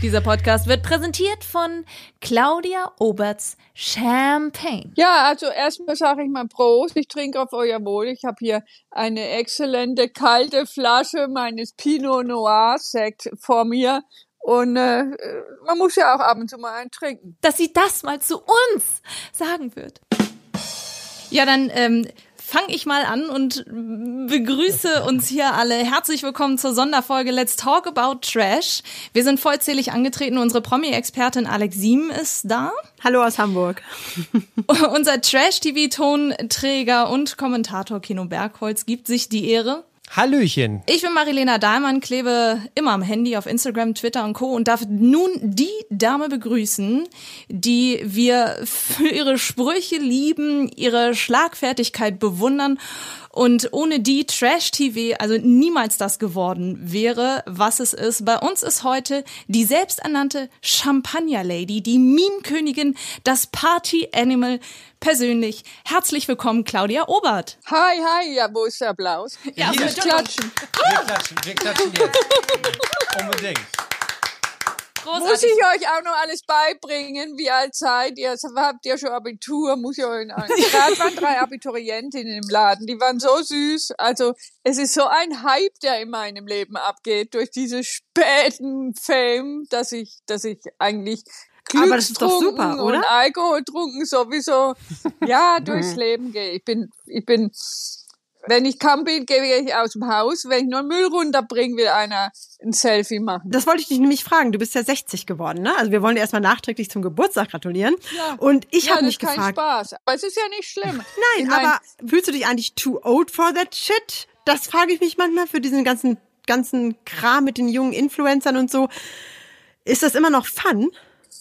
Dieser Podcast wird präsentiert von Claudia Oberts Champagne. Ja, also erstmal sage ich mal Prost. Ich trinke auf euer Wohl. Ich habe hier eine exzellente kalte Flasche meines Pinot Noir Sekt vor mir. Und äh, man muss ja auch ab und zu mal einen trinken. Dass sie das mal zu uns sagen wird. Ja, dann ähm, fange ich mal an und begrüße uns hier alle. Herzlich willkommen zur Sonderfolge Let's Talk About Trash. Wir sind vollzählig angetreten. Unsere Promi-Expertin Alex Siem ist da. Hallo aus Hamburg. Unser Trash-TV-Tonträger und Kommentator Kino Bergholz gibt sich die Ehre. Hallöchen. Ich bin Marilena Dahlmann, klebe immer am Handy auf Instagram, Twitter und Co. und darf nun die Dame begrüßen, die wir für ihre Sprüche lieben, ihre Schlagfertigkeit bewundern und ohne die Trash TV also niemals das geworden wäre, was es ist. Bei uns ist heute die selbsternannte Champagner Lady, die Meme-Königin, das Party Animal persönlich. Herzlich willkommen, Claudia Obert. Hi, hi, ja, wo ist der Applaus? Ja, wir klatschen. Wir klatschen, wir klatschen jetzt. Unbedingt. Muss ich euch auch noch alles beibringen? Wie alt seid ihr? Habt ihr schon Abitur? Muss ich euch Gerade waren drei Abiturientinnen im Laden. Die waren so süß. Also es ist so ein Hype, der in meinem Leben abgeht durch diese späten Fame, dass ich, dass ich eigentlich Aber das ist doch super, und oder? Alkohol trunken sowieso ja durchs Leben gehe. Ich bin, ich bin, wenn ich kaum bin, gehe ich aus dem Haus. Wenn ich nur Müll runterbringe, will einer ein Selfie machen. Das wollte ich dich nämlich fragen. Du bist ja 60 geworden, ne? Also wir wollen dir erstmal nachträglich zum Geburtstag gratulieren. Ja. Und ich ja, habe das mich ist kein gefragt, Spaß. Aber es ist ja nicht schlimm. nein, Ich mein, aber fühlst du dich eigentlich too old for that shit? Das frage ich mich manchmal für diesen ganzen ganzen Kram mit den jungen Influencern und so. Ist das immer noch Fun?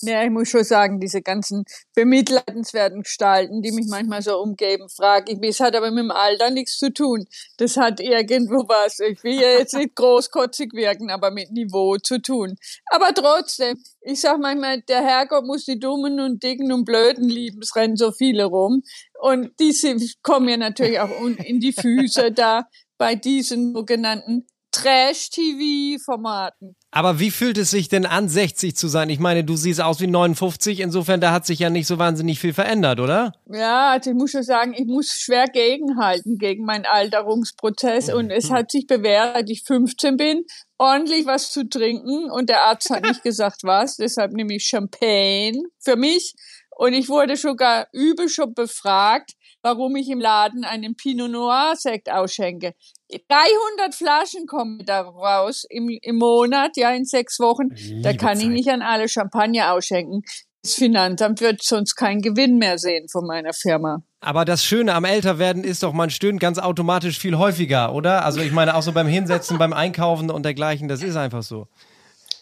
Ja, ich muss schon sagen, diese ganzen bemitleidenswerten Gestalten, die mich manchmal so umgeben, frage ich mich, es hat aber mit dem Alter nichts zu tun. Das hat irgendwo was. Ich will ja jetzt nicht großkotzig wirken, aber mit Niveau zu tun. Aber trotzdem, ich sag manchmal, der Herrgott muss die Dummen und Dicken und Blöden lieben. Es rennen so viele rum. Und die kommen mir natürlich auch in die Füße da bei diesen sogenannten Trash-TV-Formaten. Aber wie fühlt es sich denn an, 60 zu sein? Ich meine, du siehst aus wie 59, insofern da hat sich ja nicht so wahnsinnig viel verändert, oder? Ja, also ich muss schon sagen, ich muss schwer gegenhalten gegen meinen Alterungsprozess und es hat sich bewährt, als ich 15 bin, ordentlich was zu trinken und der Arzt hat nicht gesagt was, deshalb nehme ich Champagne für mich und ich wurde sogar übel schon befragt, warum ich im Laden einen Pinot Noir Sekt ausschenke. 300 Flaschen kommen da raus im, im Monat, ja, in sechs Wochen. Da Liebe kann ich Zeit. nicht an alle Champagner ausschenken. Das Finanzamt wird sonst keinen Gewinn mehr sehen von meiner Firma. Aber das Schöne am Älterwerden ist doch, man stöhnt ganz automatisch viel häufiger, oder? Also ich meine, auch so beim Hinsetzen, beim Einkaufen und dergleichen, das ist einfach so.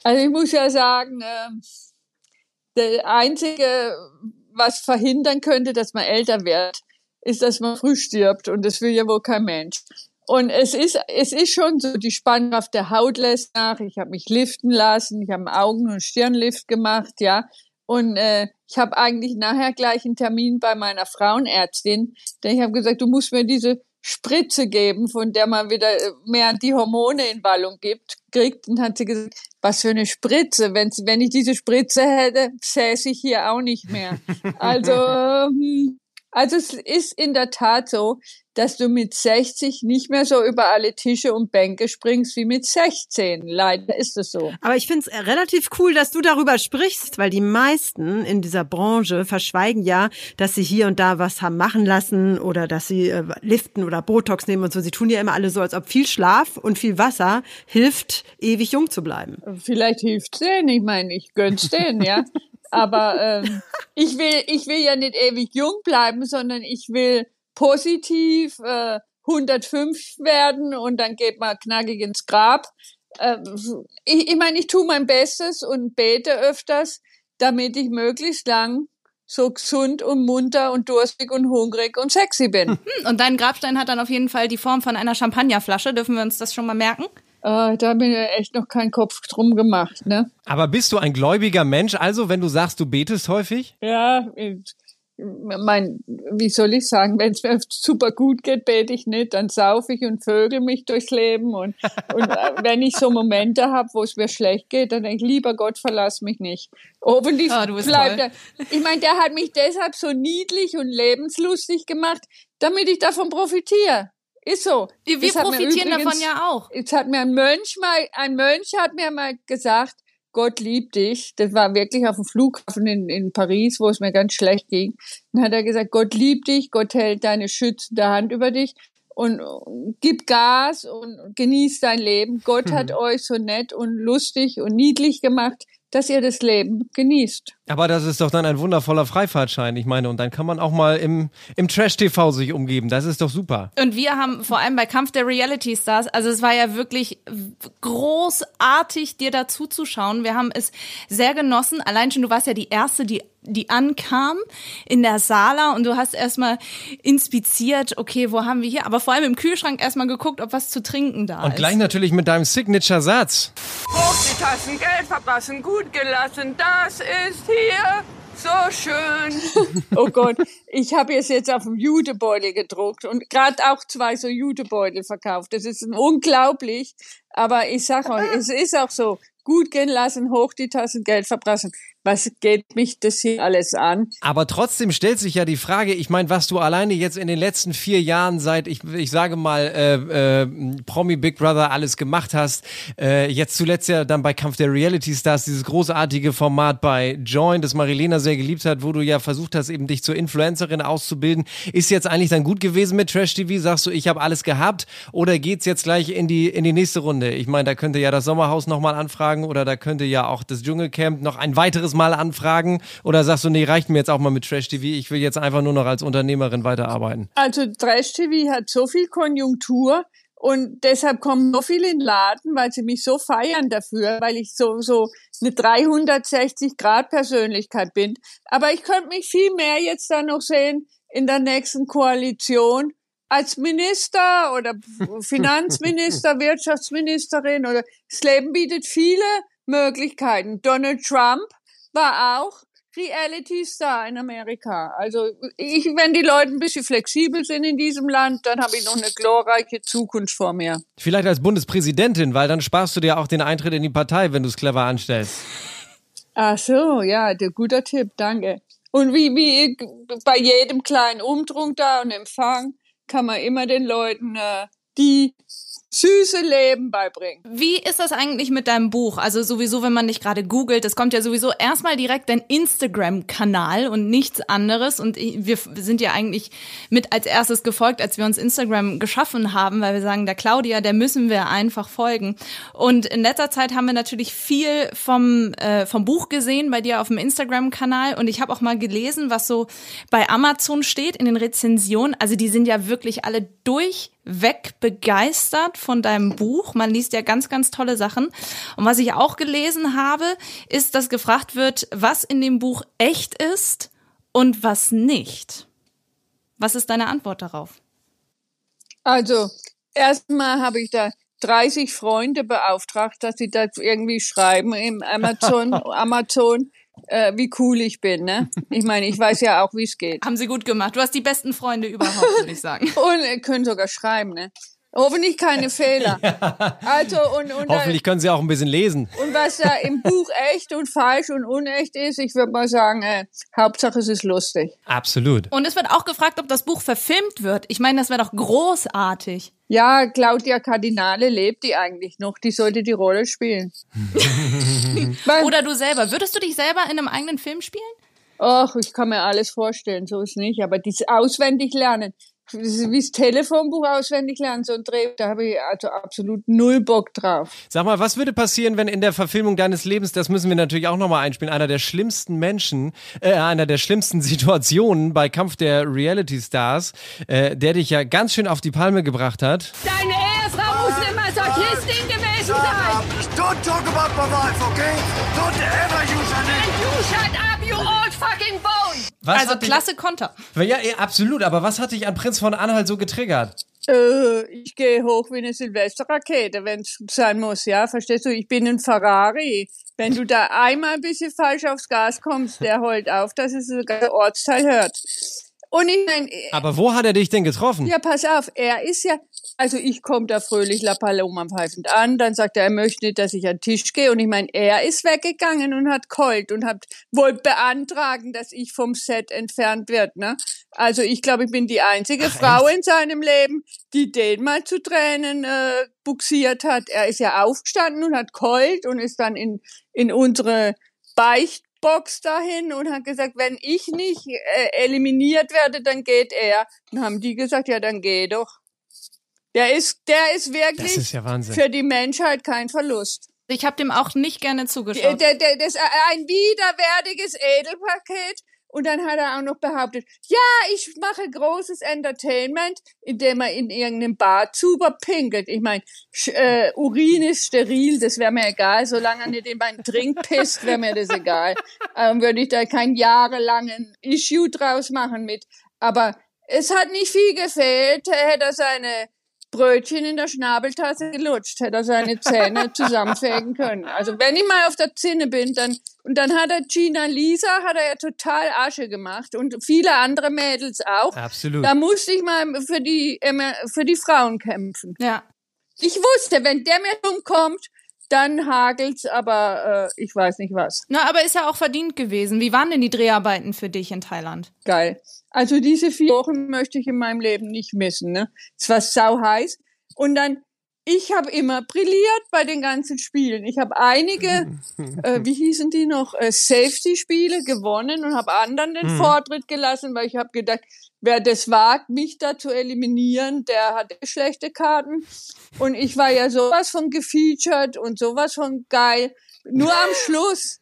Also ich muss ja sagen, äh, der einzige, was verhindern könnte, dass man älter wird, ist, dass man früh stirbt und das will ja wohl kein Mensch. Und es ist, es ist schon so, die Spannkraft der Haut lässt nach. Ich habe mich liften lassen, ich habe einen Augen- und Stirnlift gemacht, ja. Und äh, ich habe eigentlich nachher gleich einen Termin bei meiner Frauenärztin, denn ich habe gesagt, du musst mir diese Spritze geben, von der man wieder äh, mehr die Hormone in Wallung gibt, kriegt. Und hat sie gesagt, was für eine Spritze. Wenn, wenn ich diese Spritze hätte, säße ich hier auch nicht mehr. Also, ähm, also es ist in der Tat so, dass du mit 60 nicht mehr so über alle Tische und Bänke springst wie mit 16. Leider ist es so. Aber ich finde es relativ cool, dass du darüber sprichst, weil die meisten in dieser Branche verschweigen ja, dass sie hier und da was haben machen lassen oder dass sie äh, liften oder Botox nehmen und so. Sie tun ja immer alle so, als ob viel Schlaf und viel Wasser hilft, ewig jung zu bleiben. Vielleicht hilft's denen, ich meine, ich gönn's denen, ja. Aber ähm, ich will, ich will ja nicht ewig jung bleiben, sondern ich will positiv äh, 105 werden und dann geht man knackig ins Grab. Äh, ich ich meine, ich tue mein Bestes und bete öfters, damit ich möglichst lang so gesund und munter und durstig und hungrig und sexy bin. Hm, Und dein Grabstein hat dann auf jeden Fall die Form von einer Champagnerflasche. Dürfen wir uns das schon mal merken? Äh, da bin ich echt noch kein Kopf drum gemacht, ne? Aber bist du ein gläubiger Mensch? Also, wenn du sagst, du betest häufig? Ja, ich mein, wie soll ich sagen, wenn es mir super gut geht, bete ich nicht, dann saufe ich und vögel mich durchs Leben und, und äh, wenn ich so Momente habe, wo es mir schlecht geht, dann denke ich, lieber Gott, verlass mich nicht. Hoffentlich Ah, du bist bleibt toll. er. Ich meine, der hat mich deshalb so niedlich und lebenslustig gemacht, damit ich davon profitiere. Ist so. Wir mir profitieren davon übrigens- ja auch. Jetzt hat mir ein Mönch mal, ein Mönch hat mir mal gesagt, Gott liebt dich. Das war wirklich auf dem Flughafen in, in Paris, wo es mir ganz schlecht ging. Dann hat er gesagt, Gott liebt dich, Gott hält deine schützende Hand über dich und gib Gas und genieß dein Leben. Gott hat euch so nett und lustig und niedlich gemacht, dass ihr das Leben genießt. Aber das ist doch dann ein wundervoller Freifahrtschein. Ich meine, und dann kann man auch mal im, im Trash-TV sich umgeben. Das ist doch super. Und wir haben vor allem bei Kampf der Reality Stars, also es war ja wirklich großartig, dir dazu zu schauen. Wir haben es sehr genossen. Allein schon, du warst ja die Erste, die die ankam in der Sala und du hast erstmal inspiziert, okay, wo haben wir hier? Aber vor allem im Kühlschrank erstmal geguckt, ob was zu trinken da Und ist. gleich natürlich mit deinem Signature-Satz. Hoch die Tassen, Geld verblassen, gut gelassen, das ist hier so schön. Oh Gott, ich habe es jetzt auf dem Jutebeutel gedruckt und gerade auch zwei so Jutebeutel verkauft. Das ist unglaublich, aber ich sag euch, es ist auch so. Gut gehen lassen, hoch die Tassen, Geld verblassen. Was geht mich das hier alles an? Aber trotzdem stellt sich ja die Frage, ich meine, was du alleine jetzt in den letzten vier Jahren seit, ich, ich sage mal, äh, äh, Promi Big Brother alles gemacht hast, äh, jetzt zuletzt ja dann bei Kampf der Reality Stars, dieses großartige Format bei Join, das Marilena sehr geliebt hat, wo du ja versucht hast, eben dich zur Influencerin auszubilden. Ist jetzt eigentlich dann gut gewesen mit Trash TV? Sagst du, ich habe alles gehabt? Oder geht's jetzt gleich in die, in die nächste Runde? Ich meine, da könnte ja das Sommerhaus nochmal anfragen oder da könnte ja auch das Dschungelcamp noch ein weiteres Mal anfragen. Oder sagst du, nee, reicht mir jetzt auch mal mit Trash TV, ich will jetzt einfach nur noch als Unternehmerin weiterarbeiten. Also Trash TV hat so viel Konjunktur und deshalb kommen so viele in den Laden, weil sie mich so feiern dafür, weil ich so so eine 360 Grad Persönlichkeit bin. Aber ich könnte mich viel mehr jetzt da noch sehen in der nächsten Koalition als Minister oder Finanzminister, Wirtschaftsministerin oder das Leben bietet viele Möglichkeiten. Donald Trump war auch Reality Star in Amerika. Also ich, wenn die Leute ein bisschen flexibel sind in diesem Land, dann habe ich noch eine glorreiche Zukunft vor mir. Vielleicht als Bundespräsidentin, weil dann sparst du dir auch den Eintritt in die Partei, wenn du es clever anstellst. Ach so, ja, der guter Tipp, danke. Und wie, wie bei jedem kleinen Umtrunk da und Empfang kann man immer den Leuten äh, die süße Leben beibringen. Wie ist das eigentlich mit deinem Buch? Also sowieso, wenn man dich gerade googelt, es kommt ja sowieso erstmal direkt dein Instagram-Kanal und nichts anderes. Und wir sind ja eigentlich mit als erstes gefolgt, als wir uns Instagram geschaffen haben, weil wir sagen, der Claudia, der müssen wir einfach folgen. Und in letzter Zeit haben wir natürlich viel vom, äh, vom Buch gesehen bei dir auf dem Instagram-Kanal. Und ich habe auch mal gelesen, was so bei Amazon steht in den Rezensionen. Also die sind ja wirklich alle durchweg begeistert von deinem Buch. Man liest ja ganz, ganz tolle Sachen. Und was ich auch gelesen habe, ist, dass gefragt wird, was in dem Buch echt ist und was nicht. Was ist deine Antwort darauf? Also, erstmal habe ich da 30 Freunde beauftragt, dass sie das irgendwie schreiben im Amazon, Amazon, äh, wie cool ich bin, ne? Ich meine, ich weiß ja auch, wie es geht. Haben sie gut gemacht. Du hast die besten Freunde überhaupt, würde ich sagen. Und äh, können sogar schreiben, ne? Hoffentlich keine Fehler. Also, und, und, äh, Hoffentlich können sie auch ein bisschen lesen. und was da im Buch echt und falsch und unecht ist, ich würde mal sagen, äh, Hauptsache es ist lustig. Absolut. Und es wird auch gefragt, ob das Buch verfilmt wird. Ich meine, das wäre doch großartig. Ja, Claudia Cardinale lebt die eigentlich noch, die sollte die Rolle spielen. Oder du selber. Würdest du dich selber in einem eigenen Film spielen? Ach, ich kann mir alles vorstellen, so ist nicht. Aber dieses auswendig lernen, wie das Telefonbuch auswendig lernen, so ein Dreh, da habe ich also absolut null Bock drauf. Sag mal, was würde passieren, wenn in der Verfilmung deines Lebens, das müssen wir natürlich auch nochmal einspielen, einer der schlimmsten Menschen, äh, einer der schlimmsten Situationen bei Kampf der Reality Stars, äh, der dich ja ganz schön auf die Palme gebracht hat. Deine Ehefrau muss eine Masochistin gewesen sein. Don't talk about my wife, okay? Don't ever Was also klasse Konter. Ja, ja, absolut. Aber was hat dich an Prinz von Anhalt so getriggert? Äh, ich gehe hoch wie eine Silvesterrakete, wenn es sein muss, ja. Verstehst du? Ich bin ein Ferrari. Wenn du da einmal ein bisschen falsch aufs Gas kommst, der heult auf, dass es sogar der Ortsteil hört. Und ich meine, Aber wo hat er dich denn getroffen? ja, pass auf, er ist ja, also ich komme da fröhlich La Paloma pfeifend an, dann sagt er, er möchte nicht, dass ich an den Tisch gehe und ich meine, er ist weggegangen und hat keult und hat wohl beantragen, dass ich vom Set entfernt wird, ne? Also ich glaube, ich bin die einzige Frau in seinem Leben, die den mal zu Tränen äh, buxiert hat. Er ist ja aufgestanden und hat keult und ist dann in, in unsere Beichtbox dahin und hat gesagt, wenn ich nicht äh, eliminiert werde, dann geht er. Dann haben die gesagt, ja, dann geh doch. Der ist, der ist wirklich Das ist ja für die Menschheit kein Verlust. Ich habe dem auch nicht gerne Der, zugeschaut. der, der, das ist ein widerwärtiges Edelpaket. Und dann hat er auch noch behauptet, ja, ich mache großes Entertainment, indem er in irgendeinem Bad super pinkelt. Ich meine, äh, Urin ist steril, das wäre mir egal. Solange er nicht in meinen Drink pisst, wäre mir das egal. Ähm, würde ich da kein jahrelangen Issue draus machen mit. Aber es hat nicht viel gefehlt. Er hätte seine Brötchen in der Schnabeltasse gelutscht, hätte er seine Zähne zusammenfegen können. Also wenn ich mal auf der Zinne bin, dann und dann hat er Gina Lisa, hat er ja total Asche gemacht und viele andere Mädels auch. Absolut. Da musste ich mal für die immer für die Frauen kämpfen. ja. Ich wusste, wenn der mir umkommt, dann hagelt's, aber äh, ich weiß nicht was. Na, aber ist ja auch verdient gewesen. Wie waren denn die Dreharbeiten für dich in Thailand? Geil. Also diese vier Wochen möchte ich in meinem Leben nicht missen. Ne? Es war sau heiß. Und dann, ich habe immer brilliert bei den ganzen Spielen. Ich habe einige, äh, wie hießen die noch, äh, Safety-Spiele gewonnen und habe anderen den Vortritt gelassen, weil ich habe gedacht, wer das wagt, mich da zu eliminieren, der hat eh schlechte Karten. Und ich war ja sowas von gefeatured und sowas von geil. Nur am Schluss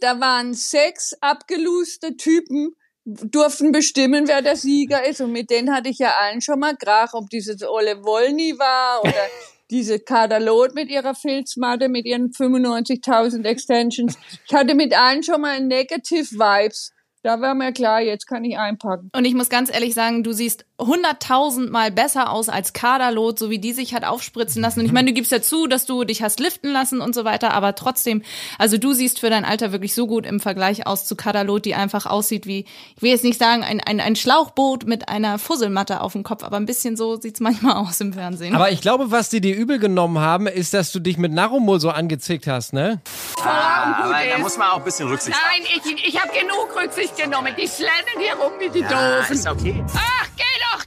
da waren sechs abgeluste Typen, durften bestimmen, wer der Sieger ist. Und mit denen hatte ich ja allen schon mal Krach, ob dieses Ole Wolny war oder diese Kadalot mit ihrer Filzmatte, mit ihren 95.000 Extensions. Ich hatte mit allen schon mal Negative Vibes. Da war mir klar, jetzt kann ich einpacken. Und ich muss ganz ehrlich sagen, du siehst hunderttausendmal besser aus als Kaderlot, so wie die sich hat aufspritzen lassen. Und ich meine, du gibst ja zu, dass du dich hast liften lassen und so weiter, aber trotzdem, also du siehst für dein Alter wirklich so gut im Vergleich aus zu Kaderlot, die einfach aussieht wie, ich will jetzt nicht sagen, ein, ein, ein Schlauchboot mit einer Fusselmatte auf dem Kopf, aber ein bisschen so sieht's manchmal aus im Fernsehen. Aber ich glaube, was die dir übel genommen haben, ist, dass du dich mit Narumol so angezickt hast, ne? Aber da muss man auch ein bisschen Rücksicht haben. Nein, ich, ich habe genug Rücksicht genommen. Die slennen hier rum wie die Ja, Doofen. ist okay. Doch,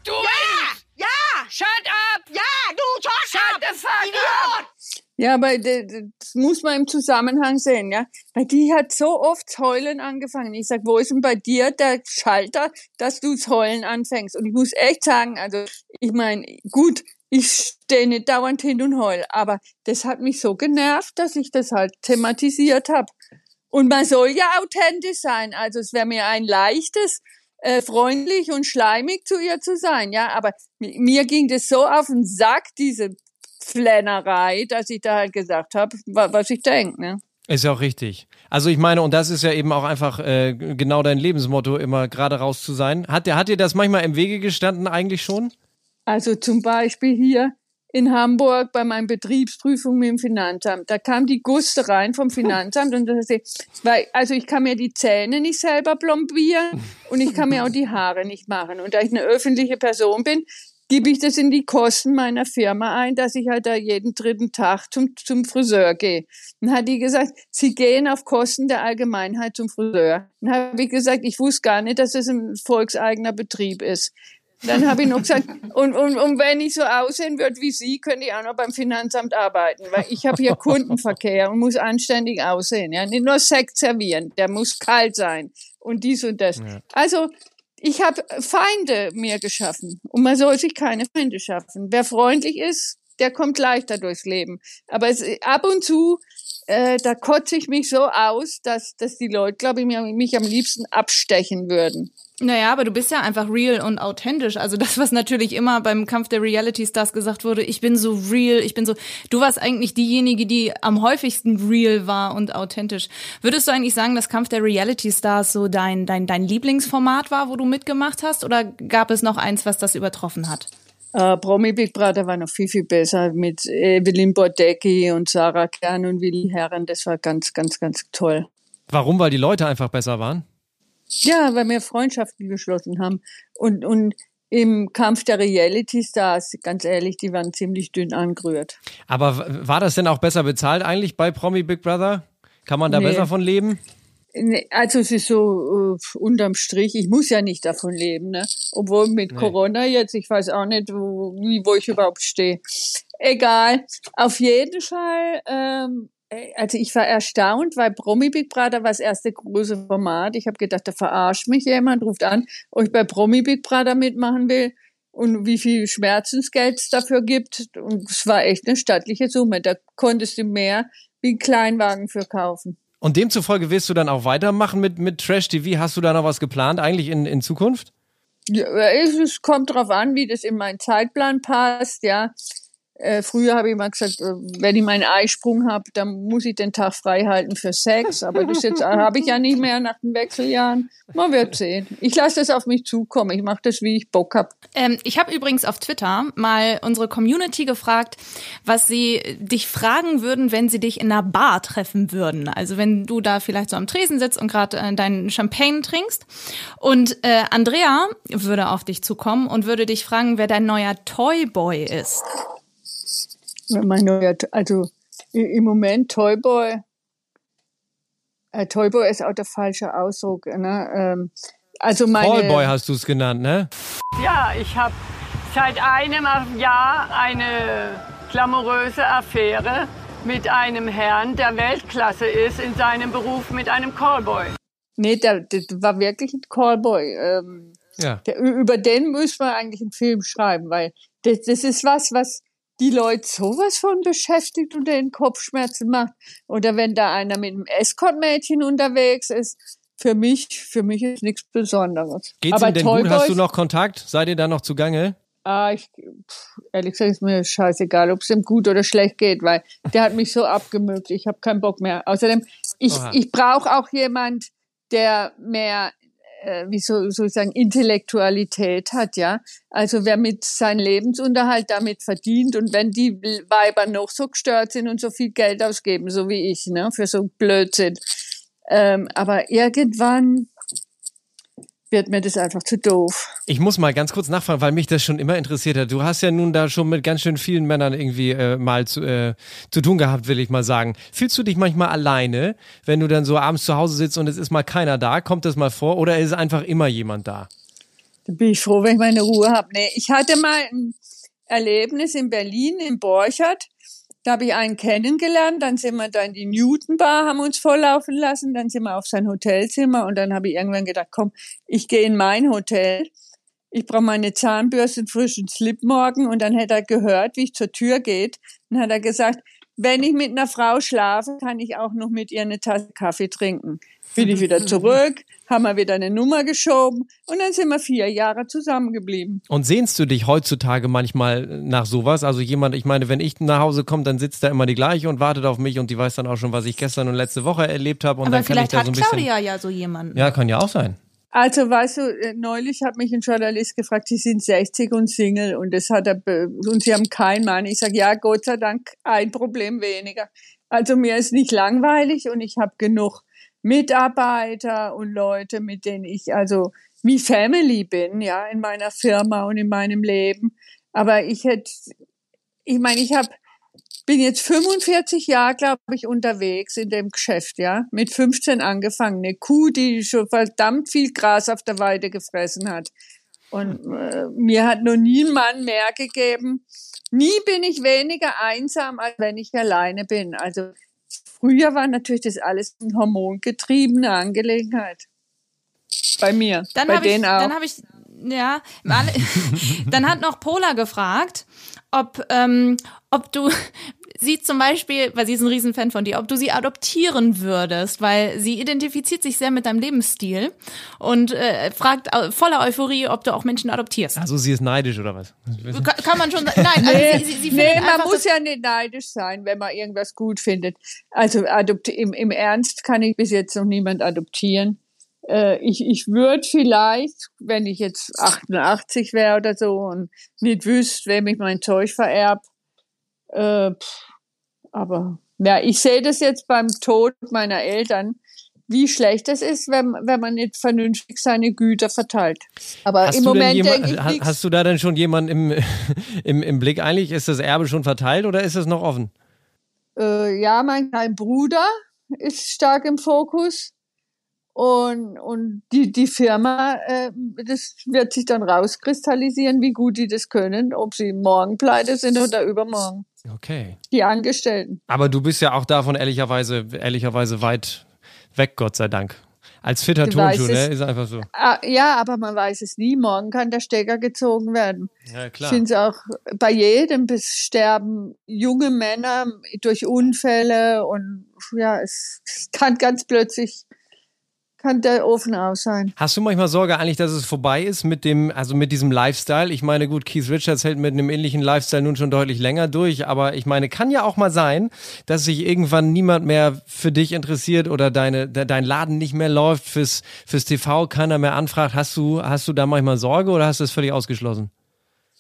du! Ja! Ja! Shut up! Ja, du, shut, shut the fuck up! Ja, aber das muss man im Zusammenhang sehen, ja. Weil die hat so oft Heulen angefangen. Ich sag, wo ist denn bei dir der Schalter, dass du das Heulen anfängst? Und ich muss echt sagen, also ich meine, gut, ich stehe nicht dauernd hin und heul, aber das hat mich so genervt, dass ich das halt thematisiert habe. Und man soll ja authentisch sein. Also es wäre mir ein leichtes, äh, freundlich und schleimig zu ihr zu sein, ja. Aber mi- mir ging das so auf den Sack, diese Flennerei, dass ich da halt gesagt habe, was ich denk, ne? Ist ja auch richtig. Also ich meine, und das ist ja eben auch einfach äh, genau dein Lebensmotto, immer gerade raus zu sein. Hat, hat dir das manchmal im Wege gestanden eigentlich schon? Also zum Beispiel hier in Hamburg bei meinen Betriebsprüfungen dem Finanzamt. Da kam die Guste rein vom Finanzamt und das weil, also ich kann mir die Zähne nicht selber plombieren und ich kann mir auch die Haare nicht machen. Und da ich eine öffentliche Person bin, gebe ich das in die Kosten meiner Firma ein, dass ich halt da jeden dritten Tag zum, zum Friseur gehe. Dann hat die gesagt, sie gehen auf Kosten der Allgemeinheit zum Friseur. Dann habe ich gesagt, ich wusste gar nicht, dass es ein volkseigener Betrieb ist. Dann habe ich noch gesagt, und, und, und wenn ich so aussehen würde wie Sie, könnte ich auch noch beim Finanzamt arbeiten, weil ich habe hier Kundenverkehr und muss anständig aussehen. Ja, nicht nur Sekt servieren, der muss kalt sein und dies und das. Also ich habe Feinde mir geschaffen und man soll sich keine Feinde schaffen. Wer freundlich ist, der kommt leichter durchs Leben. Aber es, ab und zu äh, da kotze ich mich so aus, dass, dass die Leute, glaube ich, mich am liebsten abstechen würden. Naja, aber du bist ja einfach real und authentisch. Also das, was natürlich immer beim Kampf der Reality Stars gesagt wurde, ich bin so real, ich bin so. Du warst eigentlich diejenige, die am häufigsten real war und authentisch. Würdest du eigentlich sagen, dass Kampf der Reality Stars so dein, dein, dein Lieblingsformat war, wo du mitgemacht hast? Oder gab es noch eins, was das übertroffen hat? Äh, Promi Big Brother war noch viel, viel besser mit Evelyn Bordecki und Sarah Kern und Willi Herren. Das war ganz, ganz, ganz toll. Warum? Weil die Leute einfach besser waren? Ja, weil wir Freundschaften geschlossen haben. Und, und im Kampf der Reality Stars, ganz ehrlich, die waren ziemlich dünn angerührt. Aber war das denn auch besser bezahlt eigentlich bei Promi Big Brother? Kann man da Nee. besser von leben? Also es ist so äh, unterm Strich, ich muss ja nicht davon leben, ne? Obwohl mit Nee. Corona jetzt, ich weiß auch nicht, wo, wo ich überhaupt stehe. Egal. Auf jeden Fall, ähm, äh, also ich war erstaunt, weil Promi Big Brother war das erste große Format. Ich habe gedacht, da verarscht mich jemand, ruft an, ob ich bei Promi Big Brother mitmachen will und wie viel Schmerzensgeld es dafür gibt. Und es war echt eine stattliche Summe. Da konntest du mehr wie einen Kleinwagen für kaufen. Und demzufolge willst du dann auch weitermachen mit, mit Trash TV? Hast du da noch was geplant eigentlich in, in Zukunft? Ja, es, es kommt drauf an, wie das in meinen Zeitplan passt, ja. Äh, früher habe ich mal gesagt, äh, wenn ich meinen Eisprung habe, dann muss ich den Tag frei halten für Sex. Aber das jetzt habe ich ja nicht mehr nach den Wechseljahren. Man wird sehen. Ich lasse das auf mich zukommen. Ich mache das, wie ich Bock hab. Ähm, ich habe übrigens auf Twitter mal unsere Community gefragt, was sie dich fragen würden, wenn sie dich in einer Bar treffen würden. Also wenn du da vielleicht so am Tresen sitzt und gerade äh, deinen Champagne trinkst. Und äh, Andrea würde auf dich zukommen und würde dich fragen, wer dein neuer Toyboy ist. Mein neuer, also im Moment Toyboy. Äh, Toyboy ist auch der falsche Ausdruck. Ne? Ähm, also meine, Callboy hast du es genannt, ne? Ja, ich habe seit einem Jahr eine glamouröse Affäre mit einem Herrn, der Weltklasse ist in seinem Beruf mit einem Callboy. Nee, der, der war wirklich ein Callboy. Ähm, Ja. der, über den müssen wir eigentlich einen Film schreiben, weil das, das ist was, was die Leute sowas von beschäftigt und den Kopfschmerzen macht. Oder wenn da einer mit einem Escort-Mädchen unterwegs ist, für mich, für mich ist nichts Besonderes. Geht's Aber ihm denn gut? Hast du noch Kontakt? Seid ihr da noch zugange? Ah, ich, pff, ehrlich gesagt ist mir scheißegal, ob es ihm gut oder schlecht geht, weil der hat mich so abgemögt. Ich habe keinen Bock mehr. Außerdem, ich, Oha. ich brauche auch jemand, der mehr, äh, wie so, soll ich sagen, Intellektualität hat, ja. Also wer mit seinem Lebensunterhalt damit verdient und wenn die Weiber noch so gestört sind und so viel Geld ausgeben, so wie ich, ne, für so Blödsinn. Ähm, aber irgendwann wird mir das einfach zu doof. Ich muss mal ganz kurz nachfragen, weil mich das schon immer interessiert hat. Du hast ja nun da schon mit ganz schön vielen Männern irgendwie äh, mal zu, äh, zu tun gehabt, will ich mal sagen. Fühlst du dich manchmal alleine, wenn du dann so abends zu Hause sitzt und es ist mal keiner da? Kommt das mal vor oder ist einfach immer jemand da? Da bin ich froh, wenn ich meine Ruhe habe. Nee, ich hatte mal ein Erlebnis in Berlin, in Borchert. Da habe ich einen kennengelernt, dann sind wir da in die Newton Bar, haben uns volllaufen lassen, dann sind wir auf sein Hotelzimmer und dann habe ich irgendwann gedacht, komm, ich gehe in mein Hotel. Ich brauche meine Zahnbürste, einen frischen Slip morgen und dann hat er gehört, wie ich zur Tür geht. Dann hat er gesagt, wenn ich mit einer Frau schlafe, kann ich auch noch mit ihr eine Tasse Kaffee trinken. Bin ich wieder zurück, haben wir wieder eine Nummer geschoben und dann sind wir vier Jahre zusammengeblieben. Und sehnst du dich heutzutage manchmal nach sowas? Also jemand, ich meine, wenn ich nach Hause komme, dann sitzt da immer die gleiche und wartet auf mich und die weiß dann auch schon, was ich gestern und letzte Woche erlebt habe und Aber dann kann ich vielleicht da hat so ein bisschen. Claudia ja so jemanden. Ja, kann ja auch sein. Also weißt du, äh, neulich hat mich ein Journalist gefragt, Sie sind 60 und Single und das hat er und Sie haben keinen Mann. Ich sage, ja, Gott sei Dank ein Problem weniger. Also mir ist nicht langweilig und ich habe genug Mitarbeiter und Leute, mit denen ich also wie Family bin, ja, in meiner Firma und in meinem Leben. Aber ich hätte, ich meine, ich habe bin jetzt 45 Jahre, glaube ich, unterwegs in dem Geschäft, ja. Mit 15 angefangen. Eine Kuh, die schon verdammt viel Gras auf der Weide gefressen hat. Und äh, mir hat noch nie ein Mann mehr gegeben. Nie bin ich weniger einsam, als wenn ich alleine bin. Also früher war natürlich das alles eine hormongetriebene Angelegenheit. Bei mir. Dann bei habe ich, denen auch. dann habe ich Ja, dann hat noch Pola gefragt, ob, ähm, ob du sie zum Beispiel, weil sie ist ein Riesenfan von dir, ob du sie adoptieren würdest, weil sie identifiziert sich sehr mit deinem Lebensstil und äh, fragt voller Euphorie, ob du auch Menschen adoptierst. Also sie ist neidisch oder was? Kann, kann man schon sagen. Nein, nee, also sie, sie, sie nee man einfach, muss ja nicht neidisch sein, wenn man irgendwas gut findet. Also adopt im, im Ernst kann ich bis jetzt noch niemand adoptieren. Äh, ich, ich würde vielleicht, wenn ich jetzt 88 wäre oder so und nicht wüsste, wem ich mein Zeug vererbt, äh, pff, aber ja, ich sehe das jetzt beim Tod meiner Eltern, wie schlecht es ist, wenn, wenn man nicht vernünftig seine Güter verteilt. Aber hast im Moment jemand, denke ich hast, hast du da denn schon jemanden im, im, im Blick eigentlich? Ist das Erbe schon verteilt oder ist es noch offen? Äh, ja, mein kleiner Bruder ist stark im Fokus. Und, und die, die Firma, äh, das wird sich dann rauskristallisieren, wie gut die das können, ob sie morgen pleite sind oder übermorgen. Okay. Die Angestellten. Aber du bist ja auch davon ehrlicherweise, ehrlicherweise weit weg, Gott sei Dank. Als fitter Tonschuh, ne? Ist einfach so. Ah, ja, aber man weiß es nie. Morgen kann der Stecker gezogen werden. Ja, Ich klar. finde es auch bei jedem bis sterben junge Männer durch Unfälle und ja, es kann ganz plötzlich kann der Ofen aus sein. Hast du manchmal Sorge eigentlich, dass es vorbei ist mit dem, also mit diesem Lifestyle? Ich meine, gut, Keith Richards hält mit einem ähnlichen Lifestyle nun schon deutlich länger durch, aber ich meine, kann ja auch mal sein, dass sich irgendwann niemand mehr für dich interessiert oder deine, de, dein Laden nicht mehr läuft fürs, fürs TV, keiner mehr anfragt. Hast du, hast du da manchmal Sorge oder hast du das völlig ausgeschlossen?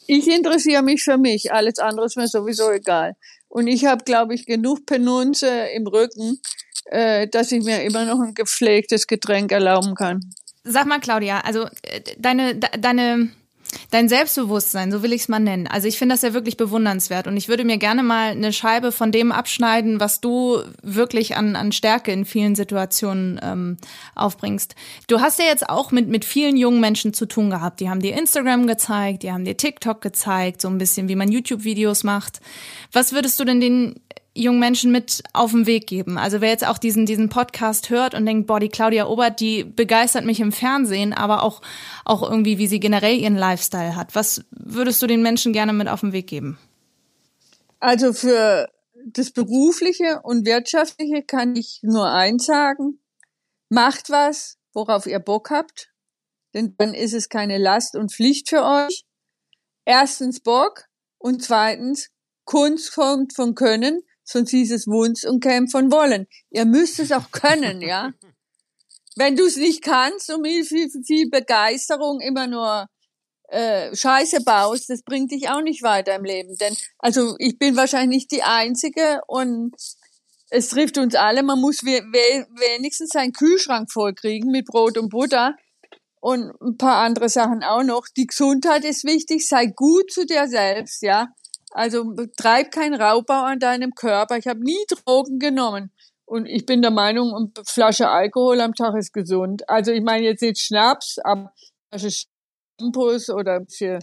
Ich interessiere mich für mich, alles andere ist mir sowieso egal. Und ich habe, glaube ich, genug Penunze im Rücken, äh, dass ich mir immer noch ein gepflegtes Getränk erlauben kann. Sag mal, Claudia, also äh, deine, de, deine, dein Selbstbewusstsein, so will ich es mal nennen. Also ich finde das ja wirklich bewundernswert und ich würde mir gerne mal eine Scheibe von dem abschneiden, was du wirklich an, an Stärke in vielen Situationen ähm, aufbringst. Du hast ja jetzt auch mit, mit vielen jungen Menschen zu tun gehabt. Die haben dir Instagram gezeigt, die haben dir TikTok gezeigt, so ein bisschen, wie man YouTube-Videos macht. Was würdest du denn den jungen Menschen mit auf den Weg geben? Also wer jetzt auch diesen, diesen Podcast hört und denkt, boah, die Claudia Obert, die begeistert mich im Fernsehen, aber auch, auch irgendwie, wie sie generell ihren Lifestyle hat. Was würdest du den Menschen gerne mit auf den Weg geben? Also für das Berufliche und Wirtschaftliche kann ich nur eins sagen. Macht was, worauf ihr Bock habt. Denn dann ist es keine Last und Pflicht für euch. Erstens Bock und zweitens Kunst kommt von Können, sonst hieß es Wunsch und käme von Wollen. Ihr müsst es auch können, ja. Wenn du es nicht kannst und mit viel, viel Begeisterung immer nur äh, Scheiße baust, das bringt dich auch nicht weiter im Leben. Denn also ich bin wahrscheinlich nicht die Einzige und es trifft uns alle. Man muss we we wenigstens seinen Kühlschrank vollkriegen mit Brot und Butter und ein paar andere Sachen auch noch. Die Gesundheit ist wichtig. Sei gut zu dir selbst, ja. Also treib keinen Raubbau an deinem Körper. Ich habe nie Drogen genommen. Und ich bin der Meinung, eine Flasche Alkohol am Tag ist gesund. Also ich meine jetzt nicht Schnaps, aber Flasche Shampoos oder für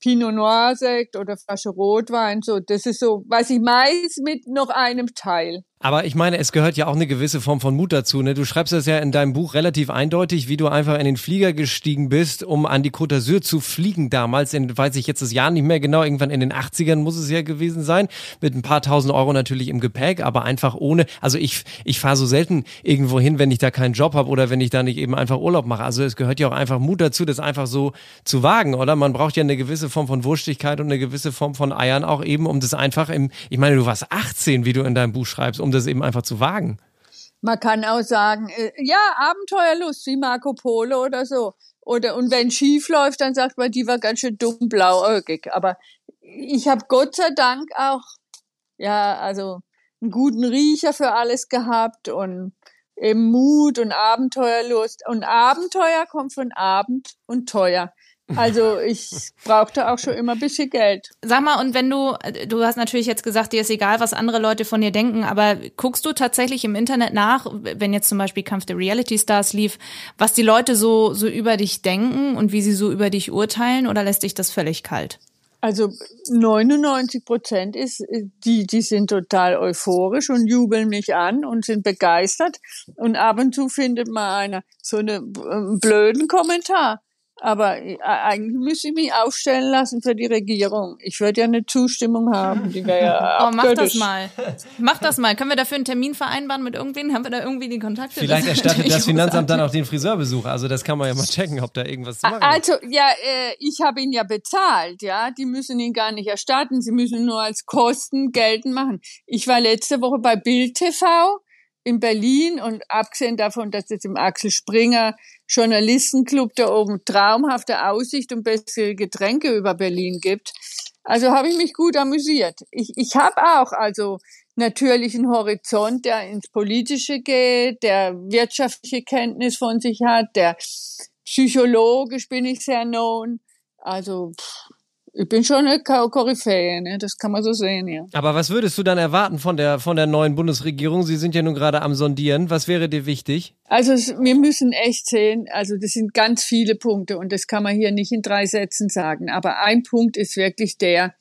Pinot Noir Sekt oder Flasche Rotwein. So, das ist so, was ich meist mit noch einem Teil. Aber ich meine, es gehört ja auch eine gewisse Form von Mut dazu. Ne? Du schreibst das ja in deinem Buch relativ eindeutig, wie du einfach in den Flieger gestiegen bist, um an die Côte d'Azur zu fliegen damals. In, weiß ich jetzt das Jahr nicht mehr genau, irgendwann in den 80ern muss es ja gewesen sein. Mit ein paar tausend Euro natürlich im Gepäck, aber einfach ohne. Also ich, ich fahre so selten irgendwo hin, wenn ich da keinen Job habe oder wenn ich da nicht eben einfach Urlaub mache. Also es gehört ja auch einfach Mut dazu, das einfach so zu wagen, oder? Man braucht ja eine gewisse Form von Wurstigkeit und eine gewisse Form von Eiern auch eben, um das einfach im, ich meine, du warst 18, wie du in deinem Buch schreibst, um das eben einfach zu wagen. Man kann auch sagen, äh, ja, Abenteuerlust wie Marco Polo oder so. Oder und wenn schief läuft, dann sagt man, die war ganz schön dumm blauäugig. Aber ich habe Gott sei Dank auch ja, also einen guten Riecher für alles gehabt und eben Mut und Abenteuerlust. Und Abenteuer kommt von Abend und teuer. Also ich brauchte auch schon immer ein bisschen Geld. Sag mal, und wenn du, du hast natürlich jetzt gesagt, dir ist egal, was andere Leute von dir denken, aber guckst du tatsächlich im Internet nach, wenn jetzt zum Beispiel Kampf der Reality Stars lief, was die Leute so, so über dich denken und wie sie so über dich urteilen oder lässt dich das völlig kalt? Also 99 Prozent ist, die, die sind total euphorisch und jubeln mich an und sind begeistert. Und ab und zu findet man einer so einen blöden Kommentar. Aber äh, eigentlich müsste ich mich aufstellen lassen für die Regierung. Ich würde ja eine Zustimmung haben. Die wäre ja Oh, mach das mal. Mach das mal. Können wir dafür einen Termin vereinbaren mit irgendwen? Haben wir da irgendwie die Kontakte? Vielleicht ist erstattet das Finanzamt dann auch den Friseurbesuch. Also das kann man ja mal checken, ob da irgendwas zu machen Also, ja, äh, ich habe ihn ja bezahlt, ja. Die müssen ihn gar nicht erstatten. Sie müssen nur als Kosten geltend machen. Ich war letzte Woche bei Bild TV in Berlin und abgesehen davon, dass es im Axel Springer Journalistenclub da oben traumhafte Aussicht und bessere Getränke über Berlin gibt. Also habe ich mich gut amüsiert. Ich, ich habe auch also natürlich einen Horizont, der ins Politische geht, der wirtschaftliche Kenntnis von sich hat, der psychologisch bin ich sehr known. Also pff, ich bin schon eine Ko- Koryphäe, ne? das kann man so sehen, ja. Aber was würdest du dann erwarten von der, von der neuen Bundesregierung? Sie sind ja nun gerade am Sondieren. Was wäre dir wichtig? Also wir müssen echt sehen, also das sind ganz viele Punkte und das kann man hier nicht in drei Sätzen sagen. Aber ein Punkt ist wirklich der,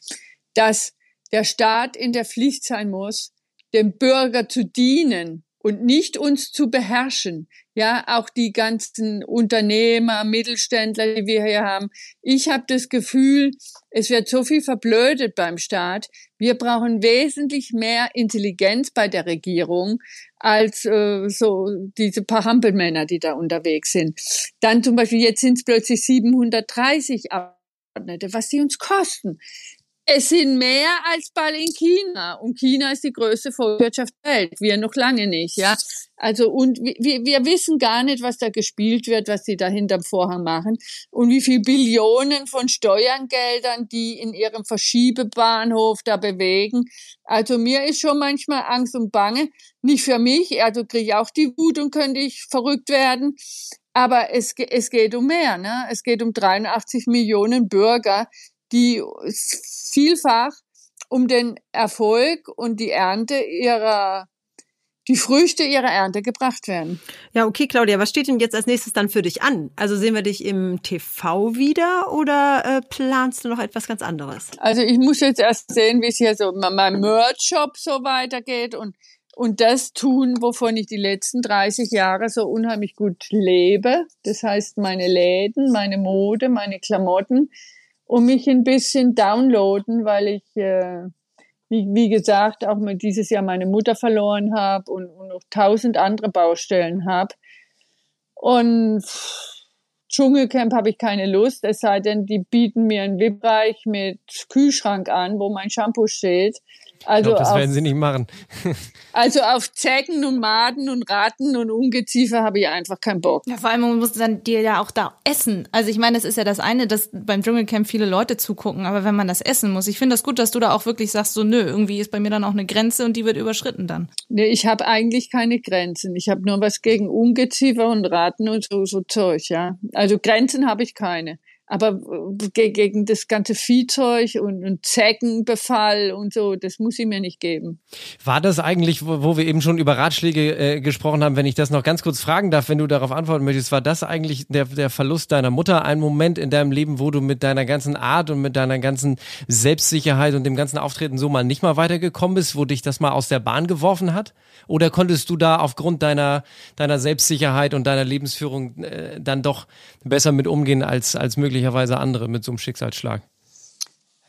dass der Staat in der Pflicht sein muss, dem Bürger zu dienen und nicht uns zu beherrschen. Ja, auch die ganzen Unternehmer, Mittelständler, die wir hier haben. Ich habe das Gefühl, es wird so viel verblödet beim Staat. Wir brauchen wesentlich mehr Intelligenz bei der Regierung als äh, so diese paar Hampelmänner, die da unterwegs sind. Dann zum Beispiel, jetzt sind es plötzlich 730 Abgeordnete, was sie uns kosten. Es sind mehr als bald in China. Und China ist die größte Volkswirtschaft der Welt. Wir noch lange nicht, ja. Also, und wir, wir wissen gar nicht, was da gespielt wird, was sie da hinterm Vorhang machen. Und wie viel Billionen von Steuergeldern, die in ihrem Verschiebebahnhof da bewegen. Also, mir ist schon manchmal Angst und Bange. Nicht für mich. Also, kriege ich auch die Wut und könnte ich verrückt werden. Aber es, es geht um mehr, ne? Es geht um 83 Millionen Bürger, die vielfach um den Erfolg und die Ernte ihrer, die Früchte ihrer Ernte gebracht werden. Ja, okay, Claudia, was steht denn jetzt als nächstes dann für dich an? Also sehen wir dich im TV wieder oder äh, planst du noch etwas ganz anderes? Also ich muss jetzt erst sehen, wie es hier so mit meinem Merch-Shop so weitergeht und, und das tun, wovon ich die letzten 30 Jahre so unheimlich gut lebe. Das heißt, meine Läden, meine Mode, meine Klamotten und mich ein bisschen downloaden, weil ich, äh, wie, wie gesagt, auch mal dieses Jahr meine Mutter verloren habe und, und noch tausend andere Baustellen habe. Und Dschungelcamp habe ich keine Lust, es sei denn, die bieten mir einen VIP-Bereich mit Kühlschrank an, wo mein Shampoo steht. Ich Also, glaube, das auf, werden sie nicht machen. also auf Zecken und Maden und Ratten und Ungeziefer habe ich einfach keinen Bock. Ja, vor allem man muss dann dir ja auch da essen. Also ich meine, es ist ja das eine, dass beim Dschungelcamp viele Leute zugucken, aber wenn man das essen muss, ich finde das gut, dass du da auch wirklich sagst, so nö, irgendwie ist bei mir dann auch eine Grenze und die wird überschritten dann. Nee, ich habe eigentlich keine Grenzen. Ich habe nur was gegen Ungeziefer und Ratten und so, so Zeug, ja. Also Grenzen habe ich keine. Aber äh, ge- gegen das ganze Viehzeug und, und Zeckenbefall und so, das muss ich mir nicht geben. War das eigentlich, wo, wo wir eben schon über Ratschläge äh, gesprochen haben, wenn ich das noch ganz kurz fragen darf, wenn du darauf antworten möchtest, war das eigentlich der, der Verlust deiner Mutter ein Moment in deinem Leben, wo du mit deiner ganzen Art und mit deiner ganzen Selbstsicherheit und dem ganzen Auftreten so mal nicht mal weitergekommen bist, wo dich das mal aus der Bahn geworfen hat? Oder konntest du da aufgrund deiner, deiner Selbstsicherheit und deiner Lebensführung äh, dann doch besser mit umgehen als, als möglicherweise andere mit so einem Schicksalsschlag?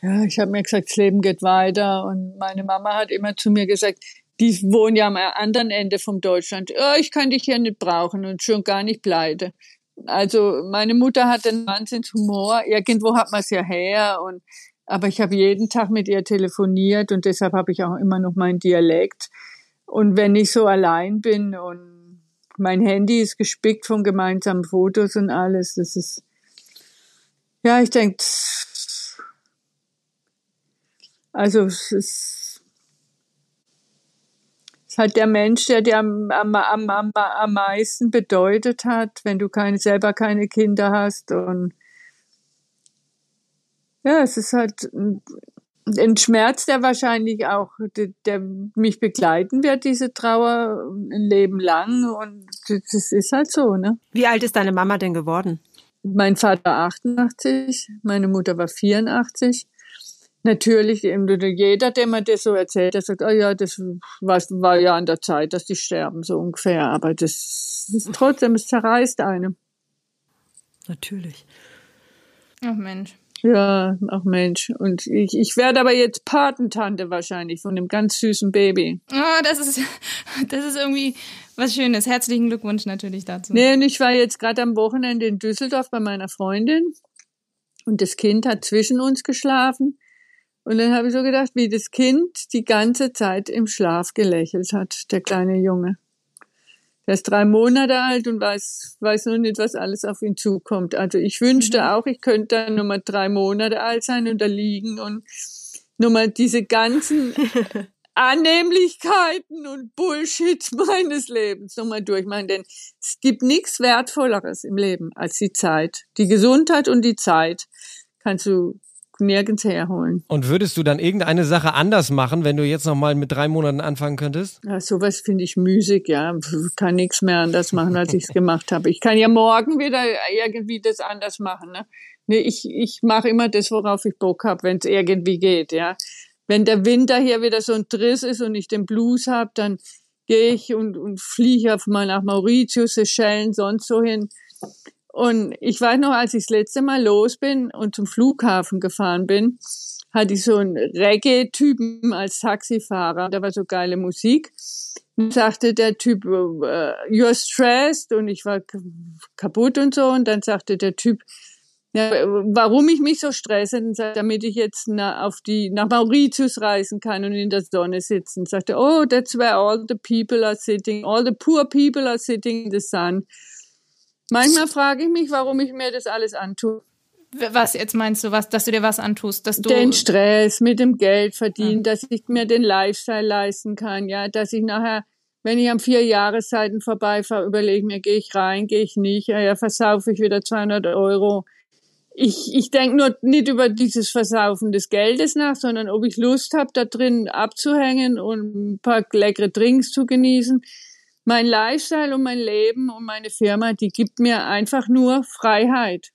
Ja, ich habe mir gesagt, das Leben geht weiter. Und meine Mama hat immer zu mir gesagt, die wohnen ja am anderen Ende vom Deutschland. Oh, ich kann dich hier nicht brauchen und schon gar nicht pleite. Also meine Mutter hat einen Wahnsinnshumor. Irgendwo hat man es ja her. Und, aber ich habe jeden Tag mit ihr telefoniert und deshalb habe ich auch immer noch meinen Dialekt. Und wenn ich so allein bin und mein Handy ist gespickt von gemeinsamen Fotos und alles, das ist, ja, ich denke, also es ist, es ist halt der Mensch, der dir am, am, am, am, meisten bedeutet hat, wenn du keine, selber keine Kinder hast. Und ja, es ist halt ein, ein Schmerz, der wahrscheinlich auch, der, der mich begleiten wird, diese Trauer ein Leben lang. Und das ist halt so, ne? Wie alt ist deine Mama denn geworden? Mein Vater 88, meine Mutter war 84. Natürlich, jeder, der mir das so erzählt, der sagt, oh ja, das war, war ja an der Zeit, dass die sterben, so ungefähr. Aber das ist trotzdem, es zerreißt einem. Natürlich. Ach Mensch. Ja, ach Mensch. Und ich, ich werde aber jetzt Patentante wahrscheinlich von einem ganz süßen Baby. Oh, das ist, das ist irgendwie was Schönes. Herzlichen Glückwunsch natürlich dazu. Nee, und ich war jetzt gerade am Wochenende in Düsseldorf bei meiner Freundin und das Kind hat zwischen uns geschlafen. Und dann habe ich so gedacht, wie das Kind die ganze Zeit im Schlaf gelächelt hat, der kleine Junge. Der ist drei Monate alt und weiß, weiß noch nicht, was alles auf ihn zukommt. Also ich wünschte mhm. auch, ich könnte dann nur mal drei Monate alt sein und da liegen und nur mal diese ganzen Annehmlichkeiten und Bullshit meines Lebens nochmal durchmachen. Denn es gibt nichts Wertvolleres im Leben als die Zeit. Die Gesundheit und die Zeit kannst du nirgends herholen. Und würdest du dann irgendeine Sache anders machen, wenn du jetzt noch mal mit drei Monaten anfangen könntest? Ja, sowas finde ich müßig, ja. Kann nichts mehr anders machen, als ich es gemacht habe. Ich kann ja morgen wieder irgendwie das anders machen. Ne? Nee, ich, ich mache immer das, worauf ich Bock habe, wenn es irgendwie geht, ja. Wenn der Winter hier wieder so ein Driss ist und ich den Blues habe, dann gehe ich und, und fliege auf mal nach Mauritius, Seychellen, sonst so hin und ich weiß noch, als ich das letzte Mal los bin und zum Flughafen gefahren bin, hatte ich so einen Reggae-Typen als Taxifahrer. Da war so geile Musik. Und sagte der Typ, uh, you're stressed und ich war kaputt und so. Und dann sagte der Typ, ja, warum ich mich so stresse, damit ich jetzt na, auf die, nach Mauritius reisen kann und in der Sonne sitzen. Sagte, oh, that's where all the people are sitting, all the poor people are sitting in the sun. Manchmal frage ich mich, warum ich mir das alles antue. Was jetzt meinst du, was, dass du dir was antust, dass du den Stress mit dem Geld verdienen, ja. dass ich mir den Lifestyle leisten kann, ja, dass ich nachher, wenn ich am vier Jahreszeiten vorbeifahre, überlege mir, gehe ich rein, gehe ich nicht, ja, ja versaufe ich wieder 200 Euro. Ich, ich denke nur nicht über dieses Versaufen des Geldes nach, sondern ob ich Lust habe, da drin abzuhängen und ein paar leckere Drinks zu genießen mein Lifestyle und mein Leben und meine Firma, die gibt mir einfach nur Freiheit.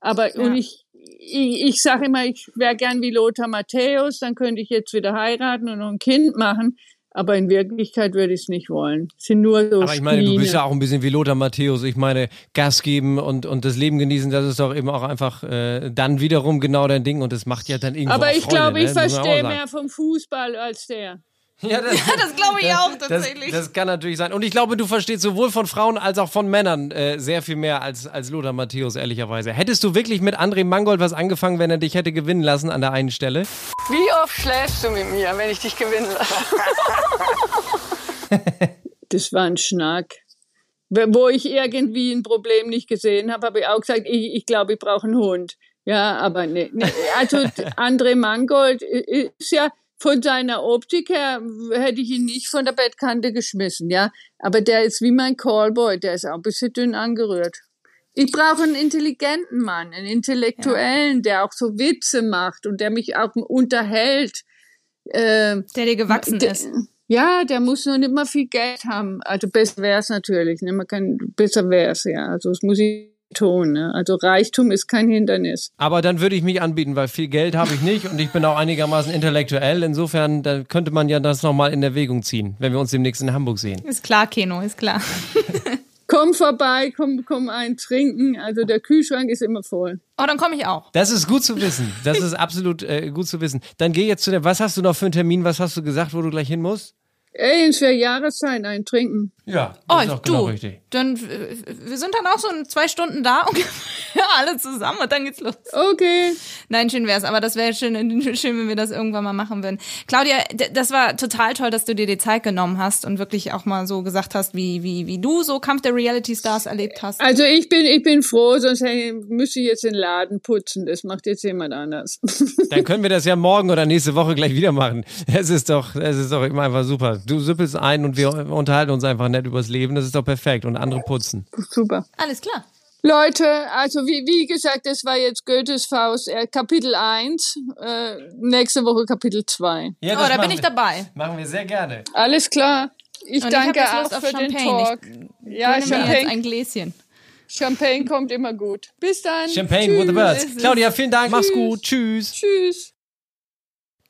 Aber ja. und ich, ich, ich sage immer, ich wäre gern wie Lothar Matthäus, dann könnte ich jetzt wieder heiraten und noch ein Kind machen. Aber in Wirklichkeit würde ich es nicht wollen. Es sind nur so Aber ich meine, du bist ja auch ein bisschen wie Lothar Matthäus. Ich meine, Gas geben und, und das Leben genießen, das ist doch eben auch einfach äh, dann wiederum genau dein Ding und das macht ja dann irgendwie Aber ich glaube, ich ne? verstehe mehr vom Fußball als der. Ja, das, ja, das glaube ich auch tatsächlich. Das, das, kann natürlich sein. Und ich glaube, du verstehst sowohl von Frauen als auch von Männern äh, sehr viel mehr als, als Lothar Matthäus, ehrlicherweise. Hättest du wirklich mit André Mangold was angefangen, wenn er dich hätte gewinnen lassen an der einen Stelle? Wie oft schläfst du mit mir, wenn ich dich gewinnen lasse? das war ein Schnack. Wo ich irgendwie ein Problem nicht gesehen habe, habe ich auch gesagt, ich, ich glaube, ich brauche einen Hund. Ja, aber ne, ne also André Mangold ist ja von seiner Optik her hätte ich ihn nicht von der Bettkante geschmissen, ja. Aber der ist wie mein Callboy, der ist auch ein bisschen dünn angerührt. Ich brauche einen intelligenten Mann, einen Intellektuellen, ja. der auch so Witze macht und der mich auch unterhält. Äh, der dir gewachsen der, ist. Ja, der muss nur nicht mal viel Geld haben. Also besser wäre es natürlich. Ne? Man kann, besser wäre es, ja. Also es muss ich Ton. Ne? Also Reichtum ist kein Hindernis. Aber dann würde ich mich anbieten, weil viel Geld habe ich nicht und ich bin auch einigermaßen intellektuell. Insofern da könnte man ja das nochmal in Erwägung ziehen, wenn wir uns demnächst in Hamburg sehen. Ist klar, Keno, ist klar. komm vorbei, komm, komm ein trinken. Also der Kühlschrank ist immer voll. Oh, dann komme ich auch. Das ist gut zu wissen. Das ist absolut äh, gut zu wissen. Dann geh jetzt zu der. Was hast du noch für einen Termin? Was hast du gesagt, wo du gleich hin musst? Ey, in vier Jahreszeit ein Trinken. Ja, das oh, ist auch genau richtig. Dann, wir sind dann auch so in zwei Stunden da und ja, alle zusammen und dann geht's los. Okay. Nein, schön wär's, aber das wäre schön, schön, wenn wir das irgendwann mal machen würden. Claudia, das war total toll, dass du dir die Zeit genommen hast und wirklich auch mal so gesagt hast, wie, wie, wie du so Kampf der Reality Stars erlebt hast. Also ich bin, ich bin froh, sonst müsste ich jetzt den Laden putzen. Das macht jetzt jemand anders. Dann können wir das ja morgen oder nächste Woche gleich wieder machen. Es ist doch, es ist doch immer einfach super. Du süppelst ein und wir unterhalten uns einfach nett übers Leben. Das ist doch perfekt. Und andere putzen. Super. Alles klar. Leute, also wie, wie gesagt, das war jetzt Goethes Faust, äh, Kapitel 1, äh, nächste Woche Kapitel 2. Ja, oh, da bin ich dabei. Machen wir sehr gerne. Alles klar. Ich Und danke ich auch für Champagne. den Talk. Ich ja, Champagne. ein Gläschen. Champagne kommt immer gut. Bis dann. Champagne Tschüss. with the birds. Claudia, vielen Dank. Tschüss. Mach's gut. Tschüss. Tschüss.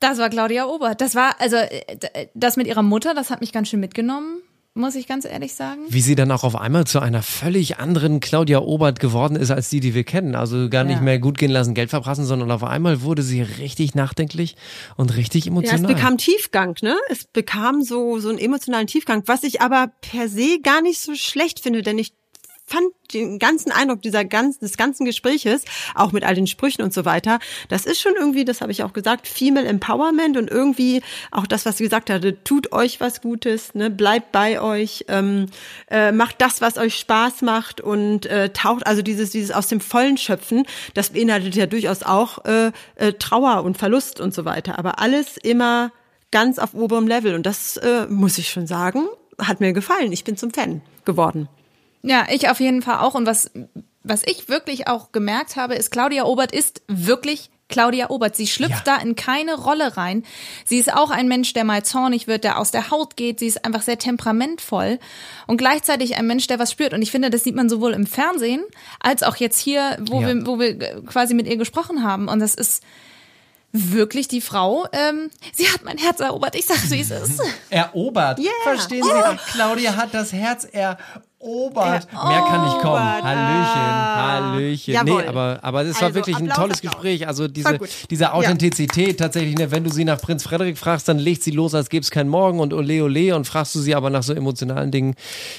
Das war Claudia Obert. Das war, also, äh, das mit ihrer Mutter, das hat mich ganz schön mitgenommen muss ich ganz ehrlich sagen. Wie sie dann auch auf einmal zu einer völlig anderen Claudia Obert geworden ist, als die, die wir kennen. Also gar nicht Ja. mehr gut gehen lassen, Geld verprassen, sondern auf einmal wurde sie richtig nachdenklich und richtig Ja, es emotional. bekam Tiefgang, ne? Es bekam so, so einen emotionalen Tiefgang, was ich aber per se gar nicht so schlecht finde, denn ich fand den ganzen Eindruck dieser ganzen, des ganzen Gespräches, auch mit all den Sprüchen und so weiter, das ist schon irgendwie, das habe ich auch gesagt, Female Empowerment und irgendwie auch das, was sie gesagt hatte, tut euch was Gutes, ne, bleibt bei euch, ähm, äh, macht das, was euch Spaß macht und äh, taucht, also dieses, dieses aus dem Vollen schöpfen, das beinhaltet ja durchaus auch äh, äh, Trauer und Verlust und so weiter, aber alles immer ganz auf oberem Level und das äh, muss ich schon sagen, hat mir gefallen. Ich bin zum Fan geworden. Ja, ich auf jeden Fall auch. Und was, was ich wirklich auch gemerkt habe, ist, Claudia Obert ist wirklich Claudia Obert. Sie schlüpft da in keine Rolle rein. Sie ist auch ein Mensch, der mal zornig wird, der aus der Haut geht. Sie ist einfach sehr temperamentvoll und gleichzeitig ein Mensch, der was spürt. Und ich finde, das sieht man sowohl im Fernsehen als auch jetzt hier, wo Ja. wir, wo wir quasi mit ihr gesprochen haben. Und das ist wirklich die Frau. Ähm, sie hat mein Herz erobert. Ich sag, wie es ist. Erobert. Yeah. Verstehen Sie? Claudia hat das Herz erobert. Mehr kann nicht kommen. Erobert. Hallöchen, Hallöchen. Jawohl. Nee, aber, aber das war Also, wirklich ein tolles Applaus. Gespräch. Also diese, diese Authentizität tatsächlich, ne, wenn du sie nach Prinz Frederik fragst, dann legt sie los, als gäbe es keinen Morgen und ole ole und fragst du sie aber nach so emotionalen Dingen.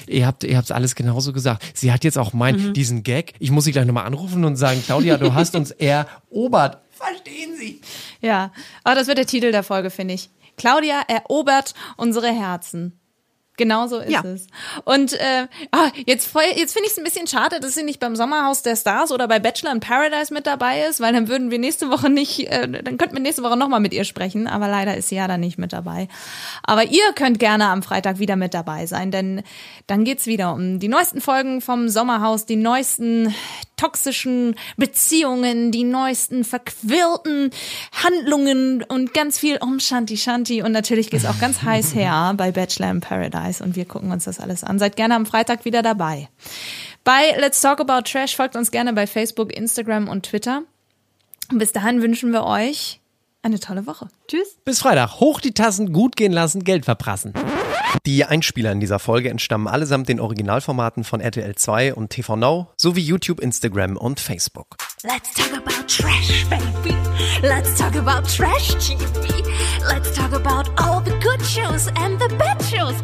Ihr habt, ihr habt alles genauso gesagt. Sie hat jetzt auch mein, diesen Gag. Ich muss sie gleich nochmal anrufen und sagen, Claudia, du hast uns erobert. Verstehen Sie? Ja, aber das wird der Titel der Folge, finde ich. Claudia erobert unsere Herzen. Genau so ist Ja. es. Und äh, ah, jetzt, jetzt finde ich es ein bisschen schade, dass sie nicht beim Sommerhaus der Stars oder bei Bachelor in Paradise mit dabei ist, weil dann würden wir nächste Woche nicht, äh, dann könnten wir nächste Woche nochmal mit ihr sprechen, aber leider ist sie ja dann nicht mit dabei. Aber ihr könnt gerne am Freitag wieder mit dabei sein, denn dann geht's wieder um die neuesten Folgen vom Sommerhaus, die neuesten toxischen Beziehungen, die neuesten verquirlten Handlungen und ganz viel um Shanti Shanti und natürlich geht's auch ganz heiß her bei Bachelor in Paradise und wir gucken uns das alles an. Seid gerne am Freitag wieder dabei. Bei Let's Talk About Trash folgt uns gerne bei Facebook, Instagram und Twitter. Und bis dahin wünschen wir euch eine tolle Woche. Tschüss. Bis Freitag. Hoch die Tassen, gut gehen lassen, Geld verprassen. Die Einspieler in dieser Folge entstammen allesamt den Originalformaten von RTL 2 und TV Now sowie YouTube, Instagram und Facebook. Let's talk about trash, baby. Let's talk about trash TV. Let's talk about all the good shows and the bad shows.